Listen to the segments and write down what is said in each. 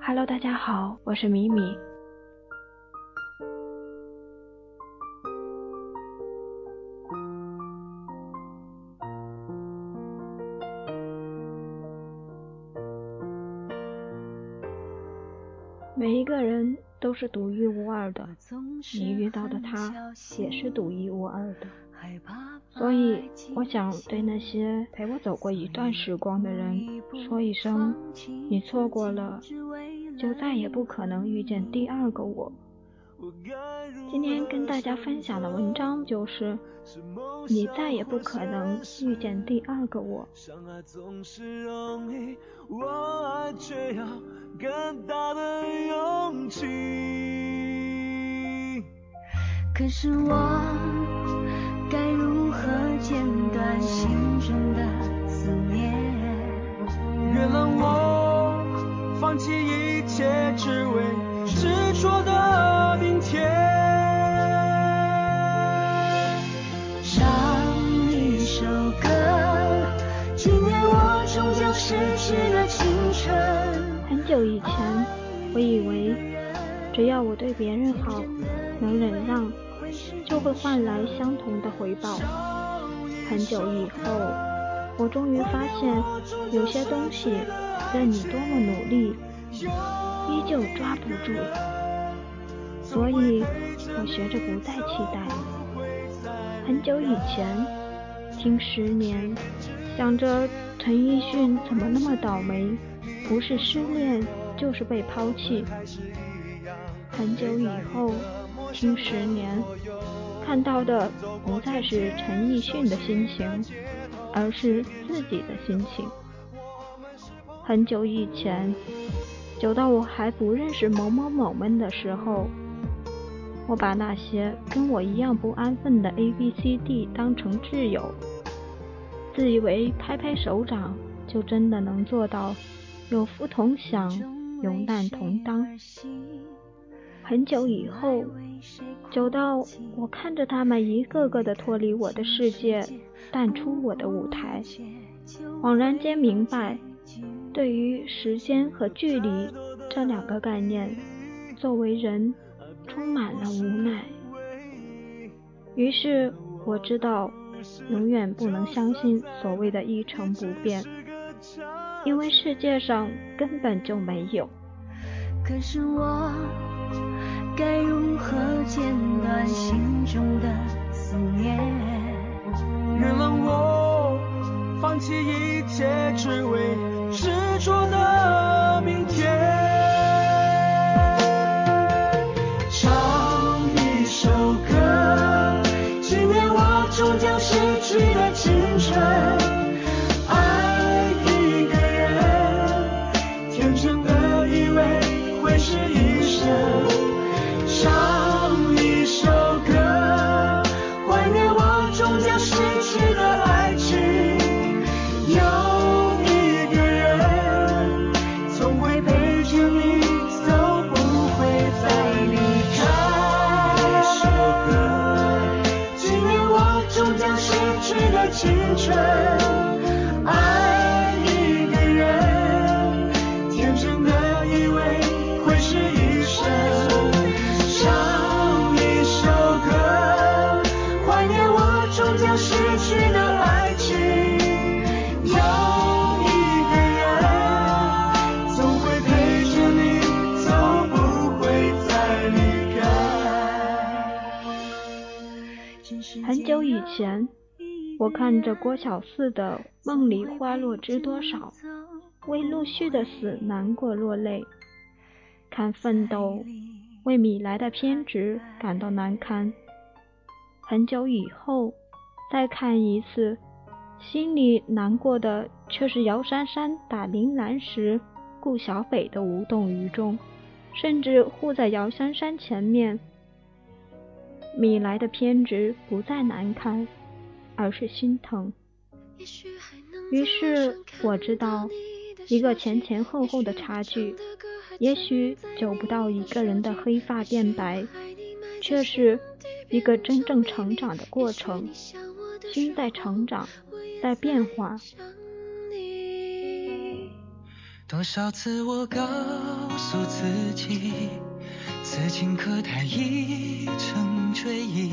Hello，大家好，我是米米。每一个人都是独一无二的，你遇到的他也是独一无二的。所以，我想对那些陪我走过一段时光的人说一声：你错过了，就再也不可能遇见第二个我。今天跟大家分享的文章就是：你再也不可能遇见第二个我。可是我换来相同的回报。很久以后，我终于发现，有些东西，任你多么努力，依旧抓不住。所以，我学着不再期待。很久以前，听十年，想着陈奕迅怎么那么倒霉，不是失恋，就是被抛弃。很久以后。听十年，看到的不再是陈奕迅的心情，而是自己的心情。很久以前，久到我还不认识某某某们的时候，我把那些跟我一样不安分的 A B C D 当成挚友，自以为拍拍手掌就真的能做到有福同享，有难同当。很久以后，久到我看着他们一个个的脱离我的世界，淡出我的舞台，恍然间明白，对于时间和距离这两个概念，作为人，充满了无奈。于是我知道，永远不能相信所谓的一成不变，因为世界上根本就没有。可是我。该如何剪断心中的思念？原谅我放弃一切，只为看着郭小四的《梦里花落知多少》，为陆续的死难过落泪；看《奋斗》，为米莱的偏执感到难堪。很久以后，再看一次，心里难过的却是姚珊珊打铃兰时，顾小北的无动于衷，甚至护在姚珊珊前面。米莱的偏执不再难堪，而是心疼。于是我知道，一个前前后后的差距，也许久不到一个人的黑发变白，却是一个真正成长的过程。心在成长，在变化。多少次我告诉自己，此情可待已成追忆。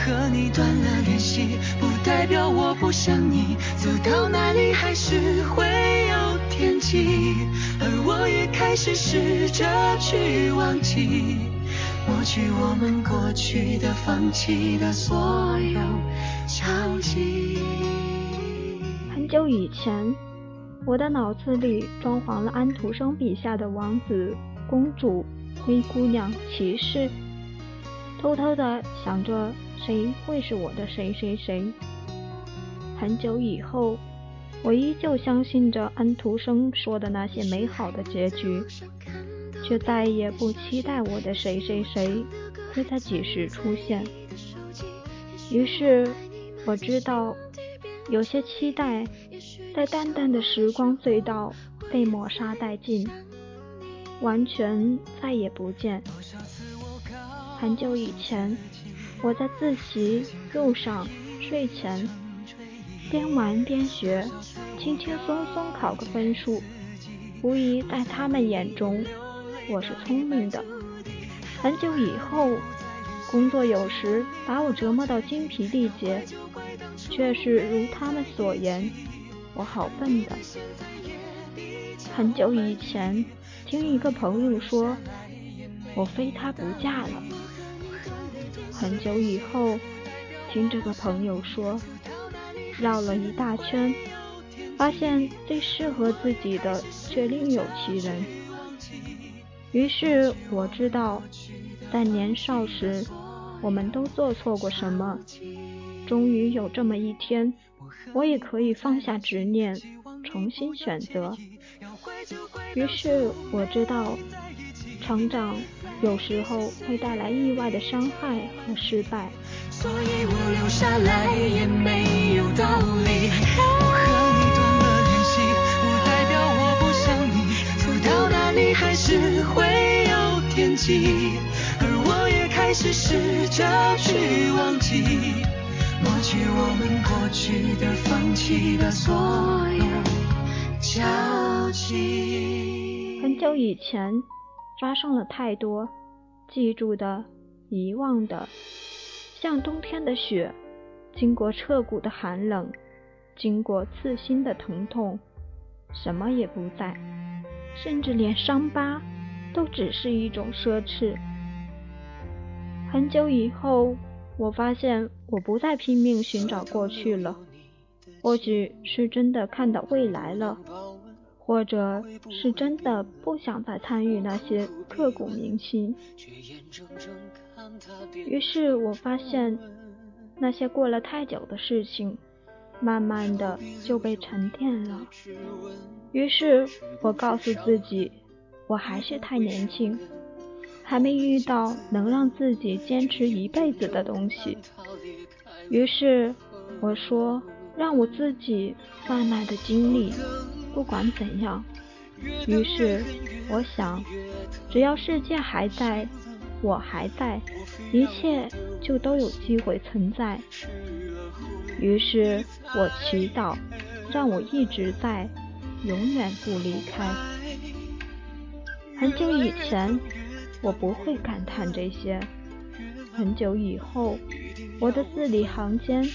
和你断了联系，不代表我不想你。走到哪里还是会有天际，而我也开始试着去忘记，抹去我们过去的、放弃的所有交集。很久以前，我的脑子里装潢了安徒生笔下的王子、公主。灰姑娘、骑士，偷偷的想着谁会是我的谁谁谁。很久以后，我依旧相信着安徒生说的那些美好的结局，却再也不期待我的谁谁谁会在几时出现。于是，我知道有些期待在淡淡的时光隧道被抹杀殆尽。完全再也不见。很久以前，我在自习路上、睡前，边玩边学，轻轻松松考个分数，无疑在他们眼中我是聪明的。很久以后，工作有时把我折磨到精疲力竭，却是如他们所言，我好笨的。很久以前。听一个朋友说，我非他不嫁了。很久以后，听这个朋友说，绕了一大圈，发现最适合自己的却另有其人。于是我知道，在年少时，我们都做错过什么。终于有这么一天，我也可以放下执念，重新选择。于是我知道，成长有时候会带来意外的伤害和失败。所以我留下来也没有道理。我和你断了联系，不代表我不想你。走到哪里还是会有天际，而我也开始试着去忘记，抹去我们过去的、放弃的所有。很久以前，发生了太多记住的、遗忘的，像冬天的雪，经过彻骨的寒冷，经过刺心的疼痛，什么也不在，甚至连伤疤都只是一种奢侈。很久以后，我发现我不再拼命寻找过去了。或许是真的看到未来了，或者是真的不想再参与那些刻骨铭心。于是我发现，那些过了太久的事情，慢慢的就被沉淀了。于是我告诉自己，我还是太年轻，还没遇到能让自己坚持一辈子的东西。于是我说。让我自己慢慢的经历，不管怎样。于是我想，只要世界还在，我还在，一切就都有机会存在。于是我祈祷，让我一直在，永远不离开。很久以前，我不会感叹这些。很久以后，我的字里行间。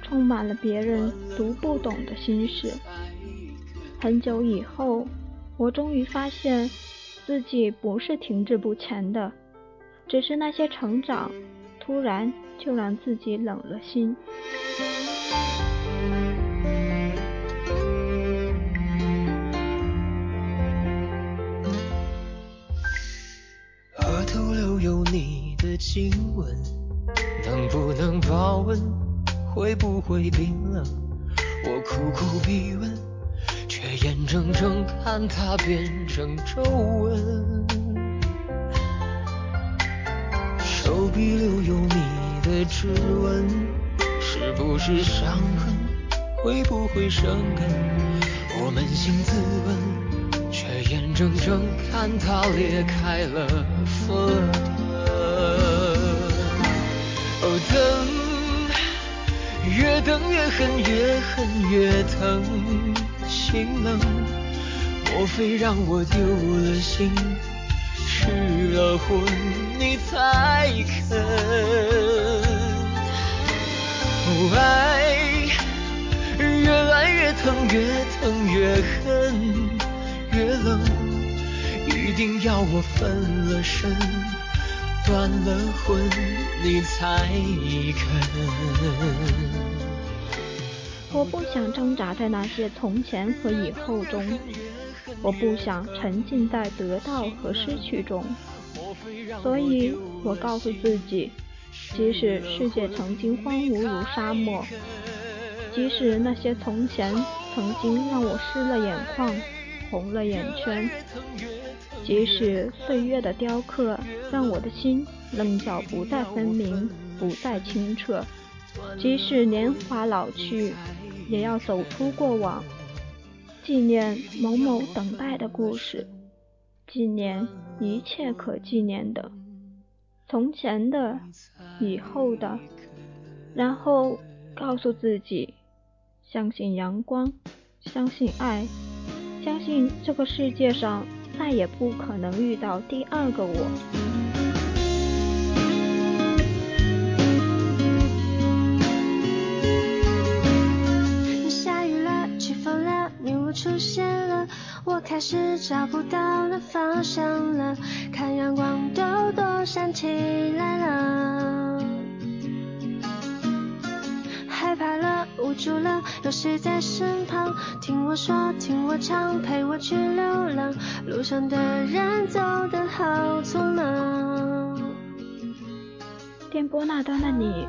充满了别人读不懂的心事。很久以后，我终于发现自己不是停滞不前的，只是那些成长突然就让自己冷了心。额头留有你的亲吻，能不能保温？会不会冰冷？我苦苦逼问，眼睁睁看它变成皱纹。手臂留有你的指纹，是不是伤痕？会不会生根？我扪心自问，却眼睁睁看它裂开了缝。哦，等，越等越恨，越恨越疼，心冷，莫非让我丢了心？失了魂，你才肯。哦爱越来越疼，越疼越恨，越冷，一定要我分了身，断了魂，你才肯。我不想挣扎在那些从前和以后中。我不想沉浸在得到和失去中，所以我告诉自己，即使世界曾经荒芜如沙漠，即使那些从前曾经让我湿了眼眶、红了眼圈，即使岁月的雕刻让我的心棱角不再分明、不再清澈，即使年华老去，也要走出过往。纪念某某等待的故事，纪念一切可纪念的，从前的，以后的，然后告诉自己，相信阳光，相信爱，相信这个世界上再也不可能遇到第二个我。我开始找不到了方向了，看阳光都躲闪起来了，害怕了，无助了，有谁在身旁听我说，听我唱，陪我去流浪，路上的人走得好匆忙。电波那端的你，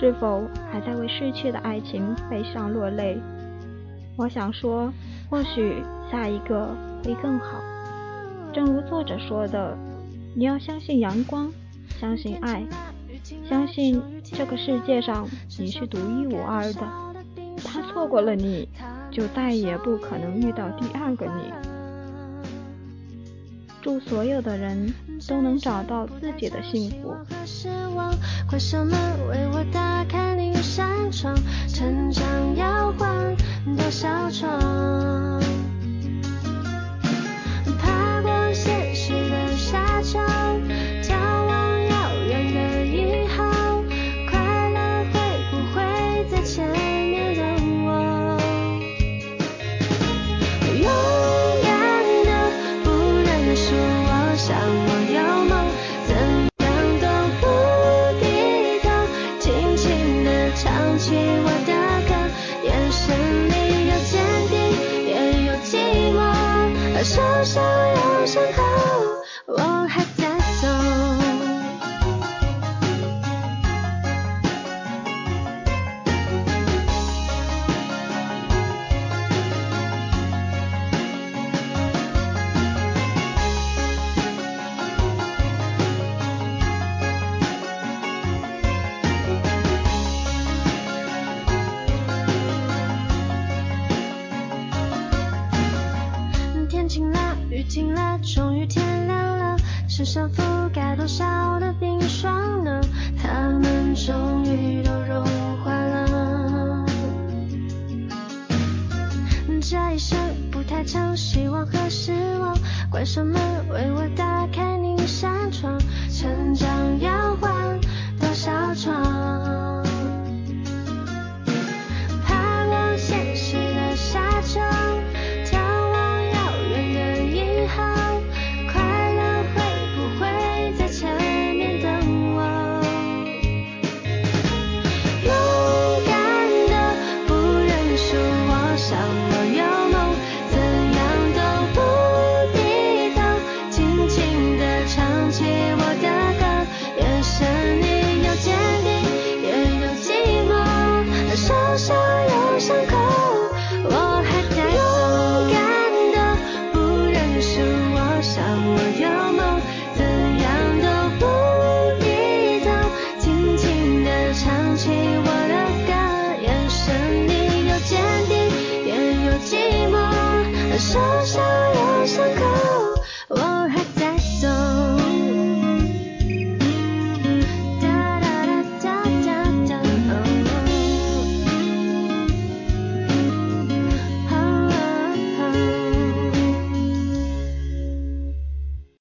是否还在为逝去的爱情悲伤落泪？我想说，或许下一个会更好。正如作者说的，你要相信阳光，相信爱，相信这个世界上你是独一无二的。他错过了你，就再也不可能遇到第二个你。祝所有的人都能找到自己的幸福。成长要换多少床？怪兽们为我打开你扇窗成长，摇晃多少窗。